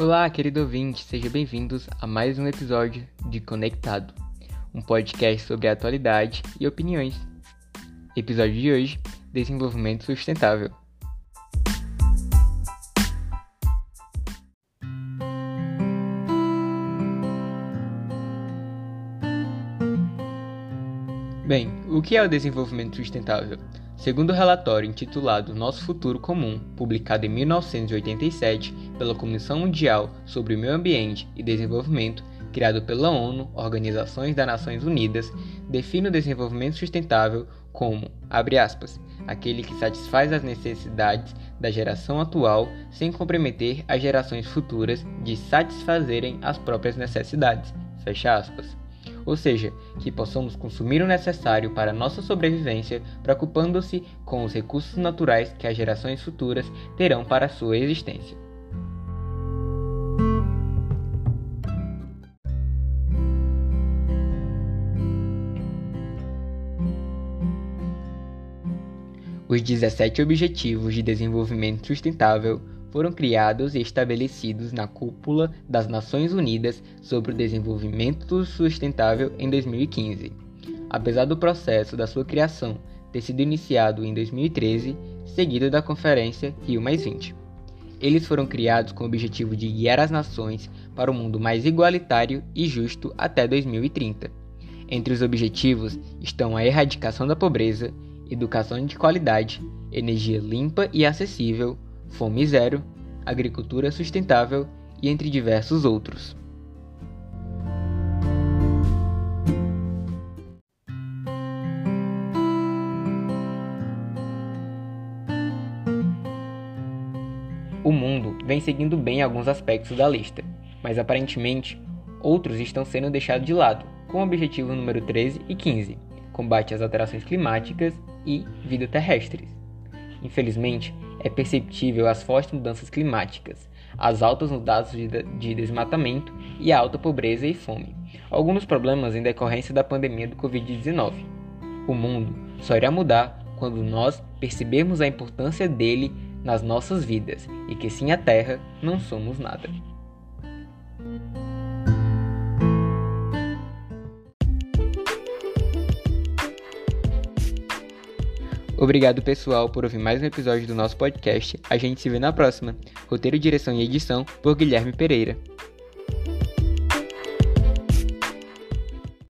Olá, querido ouvinte, sejam bem-vindos a mais um episódio de Conectado, um podcast sobre atualidade e opiniões. Episódio de hoje: Desenvolvimento Sustentável. Bem, o que é o desenvolvimento sustentável? Segundo o relatório intitulado Nosso Futuro Comum, publicado em 1987 pela Comissão Mundial sobre o Meio Ambiente e Desenvolvimento, criado pela ONU, Organizações das Nações Unidas, define o desenvolvimento sustentável como, abre aspas, aquele que satisfaz as necessidades da geração atual sem comprometer as gerações futuras de satisfazerem as próprias necessidades, fecha aspas ou seja, que possamos consumir o necessário para nossa sobrevivência, preocupando-se com os recursos naturais que as gerações futuras terão para sua existência. Os 17 Objetivos de Desenvolvimento Sustentável foram criados e estabelecidos na cúpula das Nações Unidas sobre o Desenvolvimento Sustentável em 2015. Apesar do processo da sua criação ter sido iniciado em 2013, seguido da Conferência Rio Eles foram criados com o objetivo de guiar as nações para um mundo mais igualitário e justo até 2030. Entre os objetivos estão a erradicação da pobreza, educação de qualidade, energia limpa e acessível, fome zero, agricultura sustentável e entre diversos outros. O mundo vem seguindo bem alguns aspectos da lista, mas aparentemente outros estão sendo deixados de lado, com o objetivo número 13 e 15, combate às alterações climáticas e vida terrestres. Infelizmente, é perceptível as fortes mudanças climáticas, as altas dados de desmatamento e a alta pobreza e fome, alguns problemas em decorrência da pandemia do Covid-19. O mundo só irá mudar quando nós percebermos a importância dele nas nossas vidas e que sem a Terra não somos nada. Obrigado, pessoal, por ouvir mais um episódio do nosso podcast. A gente se vê na próxima. Roteiro, direção e edição por Guilherme Pereira.